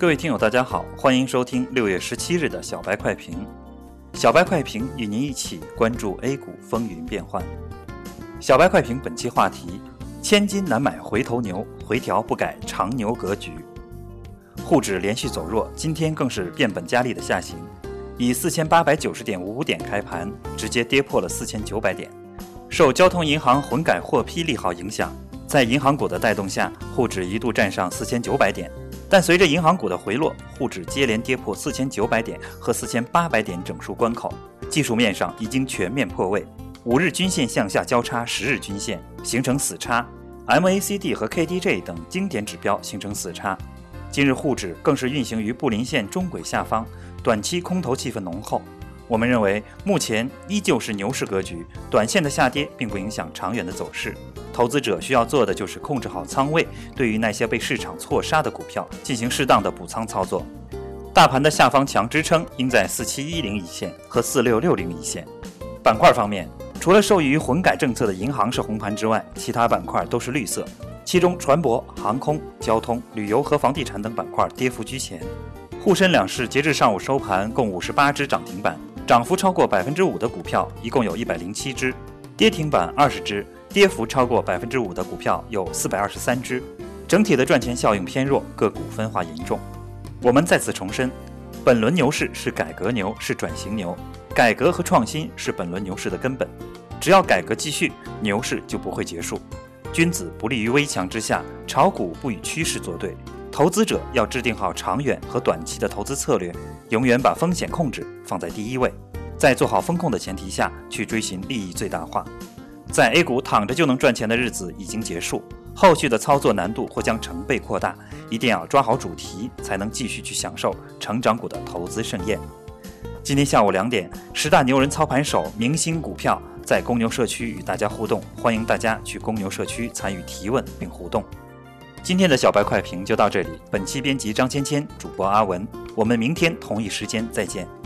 各位听友，大家好，欢迎收听六月十七日的小白快评。小白快评与您一起关注 A 股风云变幻。小白快评本期话题：千金难买回头牛，回调不改长牛格局。沪指连续走弱，今天更是变本加厉的下行，以四千八百九十点五五点开盘，直接跌破了四千九百点。受交通银行混改获批利好影响，在银行股的带动下，沪指一度站上四千九百点。但随着银行股的回落，沪指接连跌破四千九百点和四千八百点整数关口，技术面上已经全面破位，五日均线向下交叉十日均线形成死叉，MACD 和 KDJ 等经典指标形成死叉。今日沪指更是运行于布林线中轨下方，短期空头气氛浓厚。我们认为，目前依旧是牛市格局，短线的下跌并不影响长远的走势。投资者需要做的就是控制好仓位，对于那些被市场错杀的股票进行适当的补仓操作。大盘的下方强支撑应在四七一零一线和四六六零一线。板块方面，除了受益于混改政策的银行是红盘之外，其他板块都是绿色。其中，船舶、航空、交通、旅游和房地产等板块跌幅居前。沪深两市截至上午收盘，共五十八只涨停板。涨幅超过百分之五的股票一共有一百零七只，跌停板二十只，跌幅超过百分之五的股票有四百二十三只，整体的赚钱效应偏弱，个股分化严重。我们再次重申，本轮牛市是改革牛，是转型牛，改革和创新是本轮牛市的根本。只要改革继续，牛市就不会结束。君子不立于危墙之下，炒股不与趋势作对。投资者要制定好长远和短期的投资策略，永远把风险控制放在第一位，在做好风控的前提下去追寻利益最大化。在 A 股躺着就能赚钱的日子已经结束，后续的操作难度或将成倍扩大，一定要抓好主题，才能继续去享受成长股的投资盛宴。今天下午两点，十大牛人操盘手明星股票在公牛社区与大家互动，欢迎大家去公牛社区参与提问并互动。今天的小白快评就到这里。本期编辑张芊芊，主播阿文。我们明天同一时间再见。